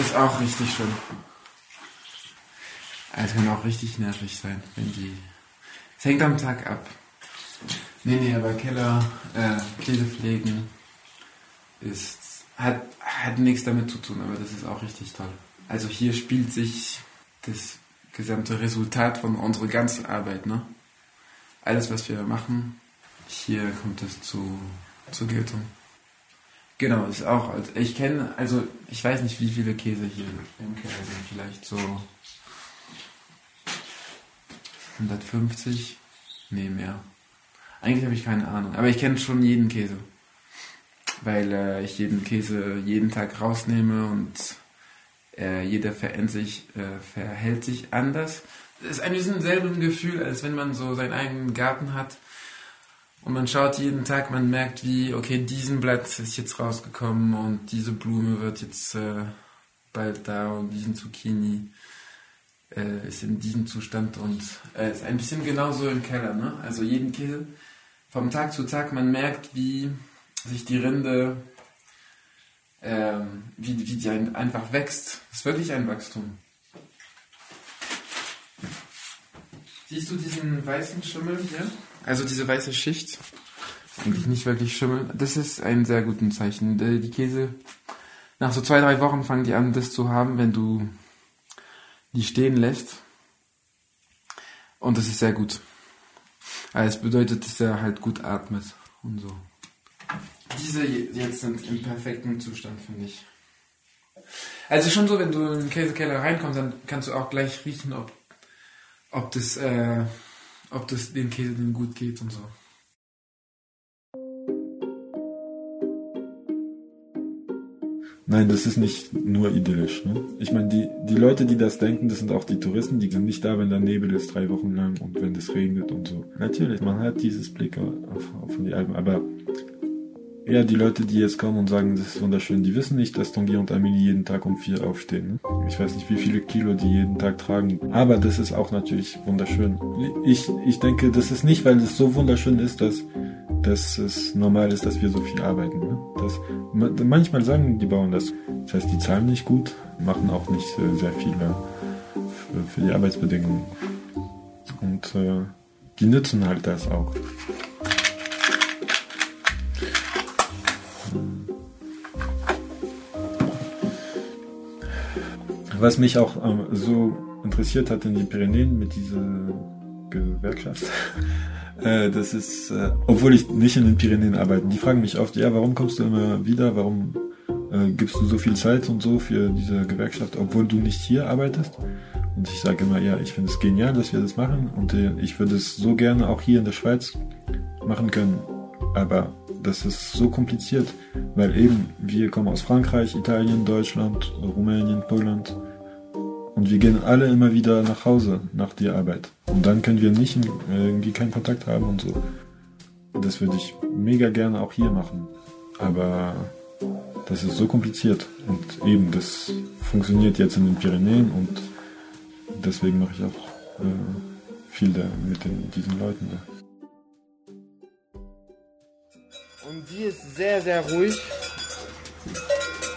ist auch richtig schön. Es kann auch richtig nervig sein, wenn die. Es hängt am Tag ab. Nee, nee, aber Keller, äh, Käse pflegen ist, hat, hat nichts damit zu tun, aber das ist auch richtig toll. Also hier spielt sich das gesamte Resultat von unserer ganzen Arbeit. Ne? Alles, was wir machen, hier kommt es zu, zur Geltung. Genau, ist auch. Also ich kenne, also ich weiß nicht, wie viele Käse hier im Keller sind. Vielleicht so 150? Nee, mehr. Eigentlich habe ich keine Ahnung. Aber ich kenne schon jeden Käse. Weil äh, ich jeden Käse jeden Tag rausnehme und äh, jeder verhält sich, äh, verhält sich anders. Es ist ein bisschen selben Gefühl, als wenn man so seinen eigenen Garten hat Und man schaut jeden Tag, man merkt, wie, okay, diesen Blatt ist jetzt rausgekommen und diese Blume wird jetzt äh, bald da und diesen Zucchini äh, ist in diesem Zustand und äh, ist ein bisschen genauso im Keller. Ne? Also jeden Käse vom Tag zu Tag, man merkt, wie sich die Rinde, ähm, wie, wie die ein, einfach wächst. Das ist wirklich ein Wachstum. Siehst du diesen weißen Schimmel hier? Also diese weiße Schicht. Eigentlich nicht wirklich Schimmel. Das ist ein sehr gutes Zeichen. Die Käse, nach so zwei, drei Wochen fangen die an, das zu haben, wenn du die stehen lässt. Und das ist sehr gut. Also es bedeutet, dass er halt gut atmet und so. Diese jetzt sind im perfekten Zustand, finde ich. Also schon so, wenn du in den Käsekeller reinkommst, dann kannst du auch gleich riechen, ob, ob das, äh, ob das den Käse denn gut geht und so. Nein, das ist nicht nur idyllisch. Ne? Ich meine, die, die Leute, die das denken, das sind auch die Touristen, die sind nicht da, wenn da Nebel ist drei Wochen lang und wenn es regnet und so. Natürlich, man hat dieses Blick auf, auf die Alpen, aber ja, die Leute, die jetzt kommen und sagen, das ist wunderschön, die wissen nicht, dass Tanguy und Amelie jeden Tag um vier aufstehen. Ne? Ich weiß nicht, wie viele Kilo die jeden Tag tragen. Aber das ist auch natürlich wunderschön. Ich, ich denke, das ist nicht, weil es so wunderschön ist, dass, dass es normal ist, dass wir so viel arbeiten. Ne? Das, manchmal sagen die Bauern das. Das heißt, die zahlen nicht gut, machen auch nicht sehr viel für, für die Arbeitsbedingungen. Und äh, die nützen halt das auch. Was mich auch ähm, so interessiert hat in den Pyrenäen mit dieser Gewerkschaft, äh, das ist, äh, obwohl ich nicht in den Pyrenäen arbeite, die fragen mich oft, ja, warum kommst du immer wieder, warum äh, gibst du so viel Zeit und so für diese Gewerkschaft, obwohl du nicht hier arbeitest? Und ich sage immer, ja, ich finde es genial, dass wir das machen und äh, ich würde es so gerne auch hier in der Schweiz machen können, aber das ist so kompliziert, weil eben wir kommen aus Frankreich, Italien, Deutschland, Rumänien, Polen und wir gehen alle immer wieder nach Hause nach der Arbeit. Und dann können wir nicht irgendwie keinen Kontakt haben und so. Das würde ich mega gerne auch hier machen. Aber das ist so kompliziert. Und eben, das funktioniert jetzt in den Pyrenäen und deswegen mache ich auch äh, viel da mit den, diesen Leuten da. Und die ist sehr, sehr ruhig.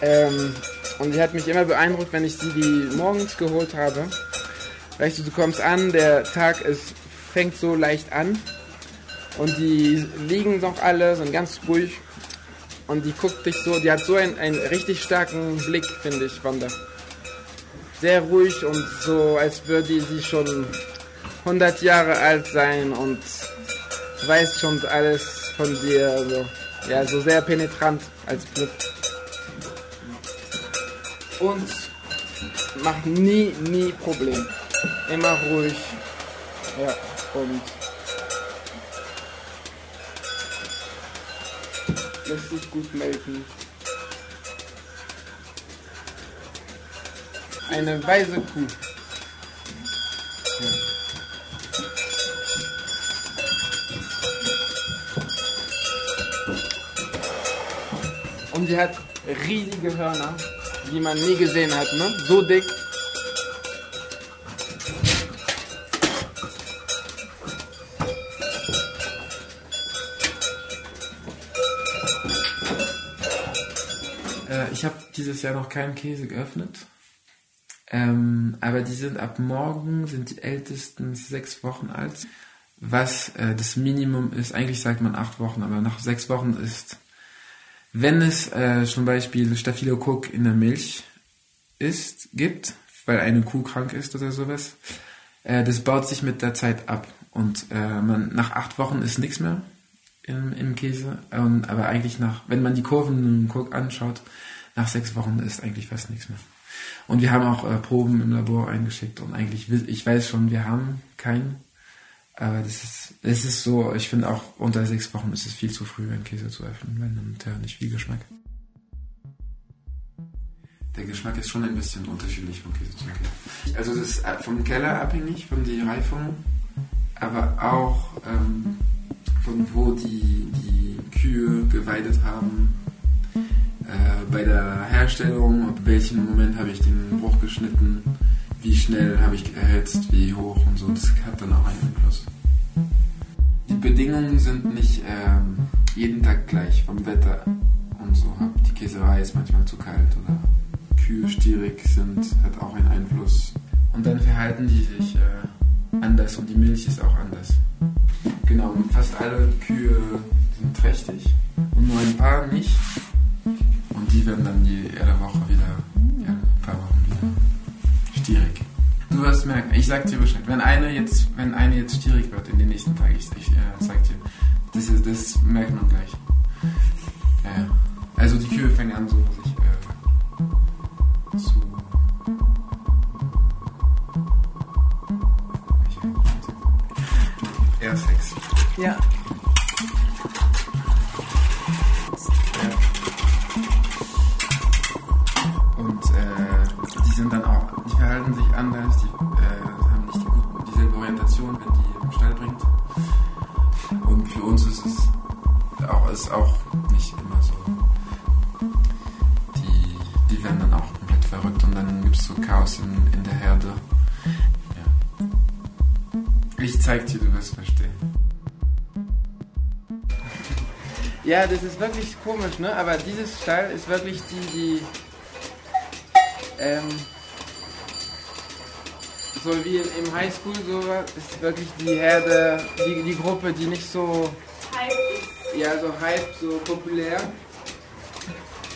Ähm, und sie hat mich immer beeindruckt, wenn ich sie die morgens geholt habe. Weißt du, du kommst an, der Tag ist, fängt so leicht an. Und die liegen noch alle, sind ganz ruhig. Und die guckt dich so, die hat so einen, einen richtig starken Blick, finde ich, Wanda. Sehr ruhig und so, als würde sie schon 100 Jahre alt sein und weiß schon alles von dir. So. Ja, so sehr penetrant als Blick und macht nie, nie Problem. Immer ruhig. Ja, und lässt sich gut melken. Eine weise Kuh. Und sie hat riesige Hörner die man nie gesehen hat, ne? So dick. Äh, ich habe dieses Jahr noch keinen Käse geöffnet. Ähm, aber die sind ab morgen, sind die ältesten sechs Wochen alt. Was äh, das Minimum ist, eigentlich sagt man acht Wochen, aber nach sechs Wochen ist wenn es äh, zum Beispiel Staphylokok in der Milch ist, gibt, weil eine Kuh krank ist oder sowas, äh, das baut sich mit der Zeit ab. Und äh, man, nach acht Wochen ist nichts mehr im, im Käse. Und, aber eigentlich nach, wenn man die Kurven im Cook anschaut, nach sechs Wochen ist eigentlich fast nichts mehr. Und wir haben auch äh, Proben im Labor eingeschickt und eigentlich, ich weiß schon, wir haben keinen aber das ist, es ist so, ich finde auch unter sechs Wochen ist es viel zu früh, einen Käse zu öffnen, weil dann hat er nicht viel Geschmack. Der Geschmack ist schon ein bisschen unterschiedlich von Käse zu Käse. Also es ist äh, vom Keller abhängig, von der Reifung, aber auch ähm, von wo die, die Kühe geweidet haben, äh, bei der Herstellung, ab welchem Moment habe ich den Bruch geschnitten, wie schnell habe ich erhitzt, wie hoch und so, das hat dann auch einen Einfluss. Die Bedingungen sind nicht ähm, jeden Tag gleich vom Wetter und so. Die Käserei ist manchmal zu kalt oder Kühe stierig sind, hat auch einen Einfluss. Und dann verhalten die sich äh, anders und die Milch ist auch anders. Genau, fast alle Kühe sind trächtig und nur ein paar nicht. Und die werden dann jede Woche Du wirst merken, ich sag dir Bescheid, wenn eine jetzt, wenn eine jetzt stierig wird in den nächsten Tagen, ich, ich äh, sag dir, das, ist, das merkt man gleich. Ja, ja. Also die Kühe fängen an so sich äh, zu Air Sex. Ja. Und äh, die sind dann auch, verhalten sich anders, die äh, haben nicht dieselbe Orientation, wenn die im Stall bringt. Und für uns ist es auch, ist auch nicht immer so. Die, die werden dann auch komplett verrückt und dann gibt es so Chaos in, in der Herde. Ja. Ich zeig dir, du wirst verstehen. Ja, das ist wirklich komisch, ne? Aber dieses Stall ist wirklich die, die ähm, so wie im Highschool so ist wirklich die Herde, die, die Gruppe, die nicht so ja so hype, so populär.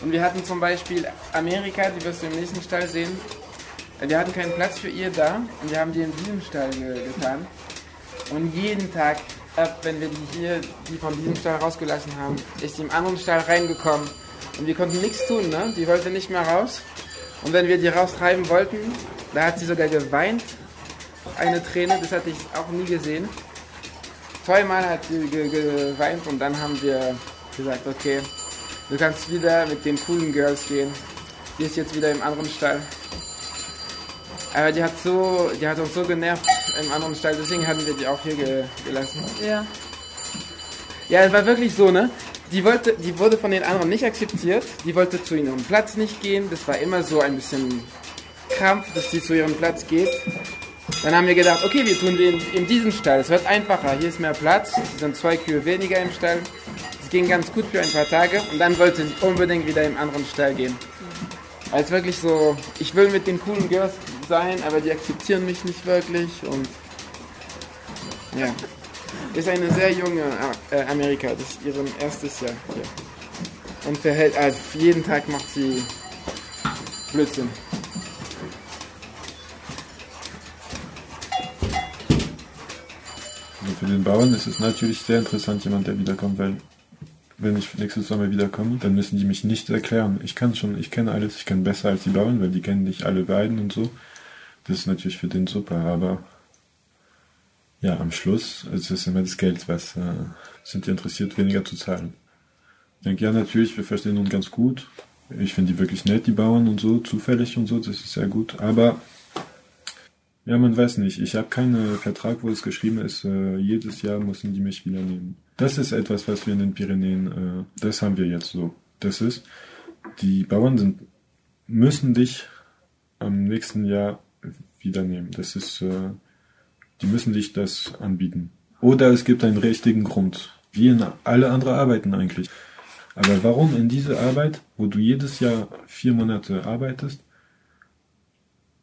Und wir hatten zum Beispiel Amerika, die wirst du im nächsten Stall sehen. Wir hatten keinen Platz für ihr da und wir haben die in diesem Stall ge getan. Und jeden Tag, ab wenn wir die hier, die von diesem Stall rausgelassen haben, ist die im anderen Stall reingekommen. Und wir konnten nichts tun, ne? Die wollte nicht mehr raus. Und wenn wir die raustreiben wollten, da hat sie sogar geweint. Eine Träne, das hatte ich auch nie gesehen. Zweimal hat sie ge geweint und dann haben wir gesagt, okay, du kannst wieder mit den coolen Girls gehen. Die ist jetzt wieder im anderen Stall. Aber die hat so, die hat uns so genervt im anderen Stall, deswegen hatten wir die auch hier ge gelassen. Ja. Ja, es war wirklich so, ne? Die, wollte, die wurde von den anderen nicht akzeptiert. Die wollte zu ihrem Platz nicht gehen. Das war immer so ein bisschen Krampf, dass die zu ihrem Platz geht. Dann haben wir gedacht, okay, wir tun den in diesem Stall. Es wird einfacher. Hier ist mehr Platz. Es sind zwei Kühe weniger im Stall. Es ging ganz gut für ein paar Tage. Und dann wollte ich unbedingt wieder im anderen Stall gehen. Als wirklich so, ich will mit den coolen Girls sein, aber die akzeptieren mich nicht wirklich. Und ja. Ist eine sehr junge äh, Amerika, das ist ihr erstes Jahr hier. Und verhält, also jeden Tag macht sie Blödsinn. Für den Bauern ist es natürlich sehr interessant, jemand, der wiederkommt, weil wenn ich nächstes Sommer wiederkomme, dann müssen die mich nicht erklären. Ich kann schon, ich kenne alles, ich kann besser als die Bauern, weil die kennen nicht alle beiden und so. Das ist natürlich für den super, aber ja, am Schluss ist es immer das Geld, was äh, sind die interessiert, weniger zu zahlen. Ich denke, ja, natürlich, wir verstehen uns ganz gut. Ich finde die wirklich nett, die Bauern und so, zufällig und so, das ist sehr gut. Aber ja, man weiß nicht. Ich habe keinen Vertrag, wo es geschrieben ist, äh, jedes Jahr müssen die mich wieder nehmen. Das ist etwas, was wir in den Pyrenäen, äh, das haben wir jetzt so. Das ist, die Bauern sind, müssen dich am nächsten Jahr wieder nehmen. Das ist, äh, die müssen dich das anbieten. Oder es gibt einen richtigen Grund. Wie in alle anderen Arbeiten eigentlich. Aber warum in diese Arbeit, wo du jedes Jahr vier Monate arbeitest,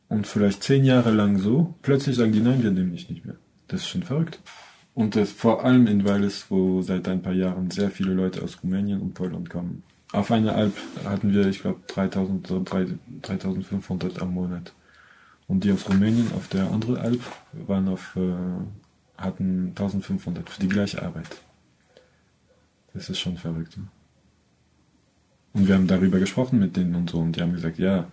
und vielleicht zehn Jahre lang so, plötzlich sagen die, nein, wir nehmen dich nicht mehr. Das ist schon verrückt. Und das vor allem in Wallis, wo seit ein paar Jahren sehr viele Leute aus Rumänien und Polen kommen. Auf einer Alp hatten wir, ich glaube, 3000, so 3500 am Monat. Und die aus Rumänien auf der anderen Alp waren auf, äh, hatten 1500 für die gleiche Arbeit. Das ist schon verrückt. Ne? Und wir haben darüber gesprochen mit denen und so, und die haben gesagt, ja,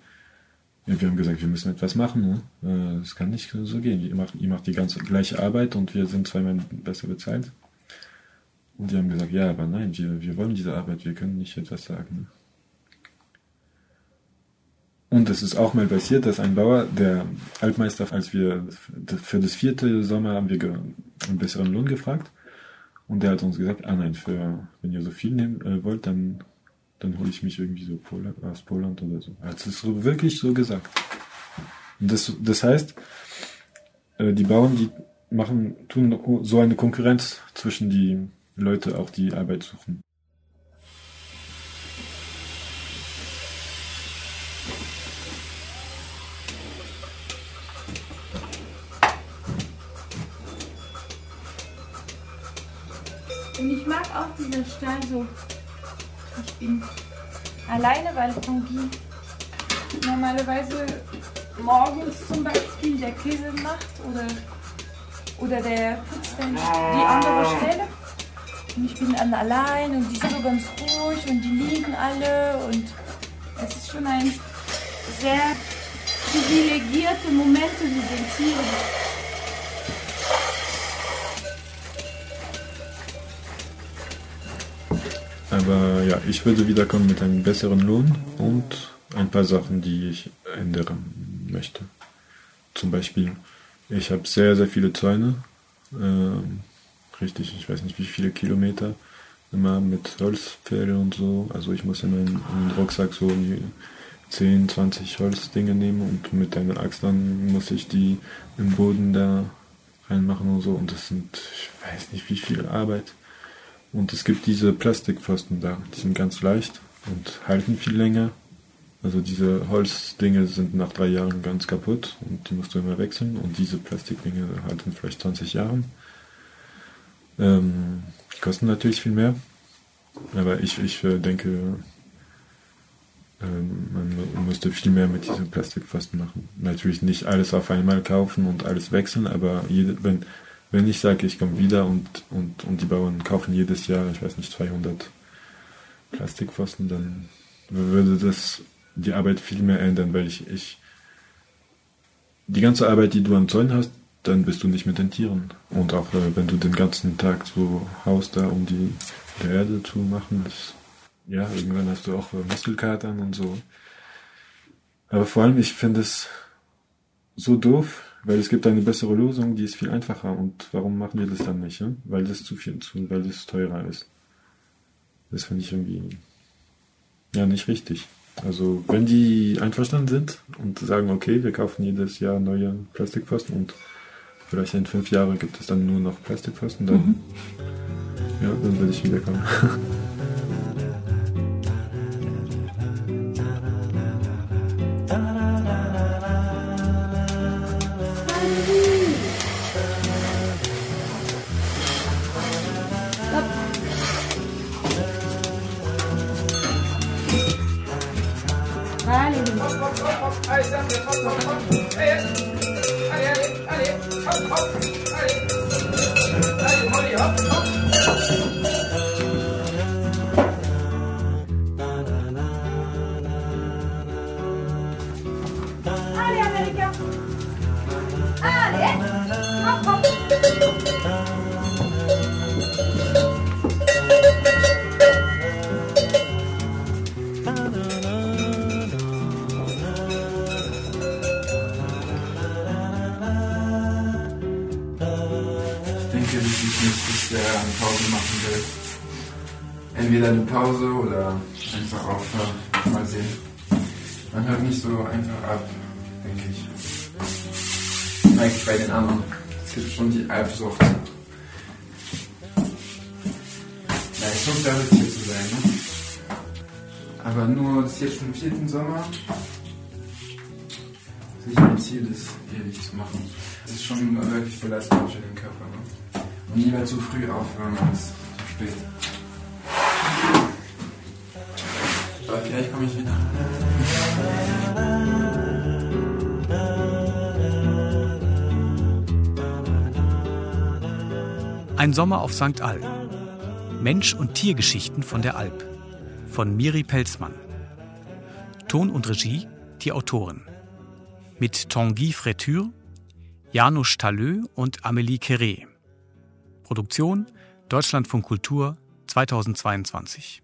ja, wir haben gesagt, wir müssen etwas machen. Ne? Das kann nicht so gehen. Ihr macht, ihr macht die ganze gleiche Arbeit und wir sind zweimal besser bezahlt. Und die haben gesagt, ja, aber nein, wir, wir wollen diese Arbeit, wir können nicht etwas sagen. Und es ist auch mal passiert, dass ein Bauer, der Altmeister, als wir für das vierte Sommer haben wir einen besseren Lohn gefragt. Und der hat uns gesagt, ah nein, für, wenn ihr so viel nehmen äh, wollt, dann, dann hole ich mich irgendwie so Pol aus Poland oder so. Er hat es so wirklich so gesagt. Das, das heißt, äh, die Bauern, die machen, tun so eine Konkurrenz zwischen die Leute, auch die Arbeit suchen. Und ich mag auch diesen Stall so. Ich bin alleine, weil Tanguy normalerweise morgens zum Beispiel der Käse macht oder, oder der putzt dann die andere Stelle. Und ich bin dann allein und die sind so ganz ruhig und die liegen alle und es ist schon ein sehr privilegierte Momente mit den Tieren. Aber ja, ich würde wiederkommen mit einem besseren Lohn und ein paar Sachen, die ich ändern möchte. Zum Beispiel, ich habe sehr, sehr viele Zäune. Ähm, richtig, ich weiß nicht wie viele Kilometer. Immer mit Holzpfähle und so. Also ich muss in meinen, in meinen Rucksack so die 10, 20 Holzdinge nehmen und mit einer Axt dann muss ich die im Boden da reinmachen und so. Und das sind, ich weiß nicht wie viel Arbeit. Und es gibt diese Plastikpfosten da, die sind ganz leicht und halten viel länger. Also diese Holzdinge sind nach drei Jahren ganz kaputt und die musst du immer wechseln. Und diese Plastikdinge halten vielleicht 20 Jahre. Ähm, kosten natürlich viel mehr. Aber ich, ich äh, denke, ähm, man müsste viel mehr mit diesen Plastikpfosten machen. Natürlich nicht alles auf einmal kaufen und alles wechseln, aber jede, wenn, wenn ich sage, ich komme wieder und, und, und die Bauern kaufen jedes Jahr, ich weiß nicht, 200 Plastikpfosten, dann würde das die Arbeit viel mehr ändern, weil ich, ich die ganze Arbeit, die du an Zäunen hast, dann bist du nicht mit den Tieren. Und auch äh, wenn du den ganzen Tag so haust da, um die Erde zu machen, das, ja, irgendwann hast du auch äh, Muskelkatern und so. Aber vor allem, ich finde es so doof, weil es gibt eine bessere Lösung, die ist viel einfacher. Und warum machen wir das dann nicht? Ja? Weil das zu viel zu, weil das teurer ist. Das finde ich irgendwie ja nicht richtig. Also wenn die einverstanden sind und sagen, okay, wir kaufen jedes Jahr neue Plastikpfosten und vielleicht in fünf Jahren gibt es dann nur noch Plastikpfosten, dann, mhm. ja, dann will ich wiederkommen. Eifersucht. Schon verrückt hier zu sein, ne? Aber nur das jetzt im vierten Sommer. Das ist nicht mein Ziel, das ewig zu machen. Das ist schon wirklich belastend für den Körper. Ne? Und lieber zu früh aufhören als zu spät. Ein Sommer auf St. All. Mensch- und Tiergeschichten von der Alp. Von Miri Pelzmann. Ton und Regie die Autoren. Mit Tanguy Fréture, Janusz Tallö und Amélie Queré. Produktion Deutschlandfunk Kultur 2022.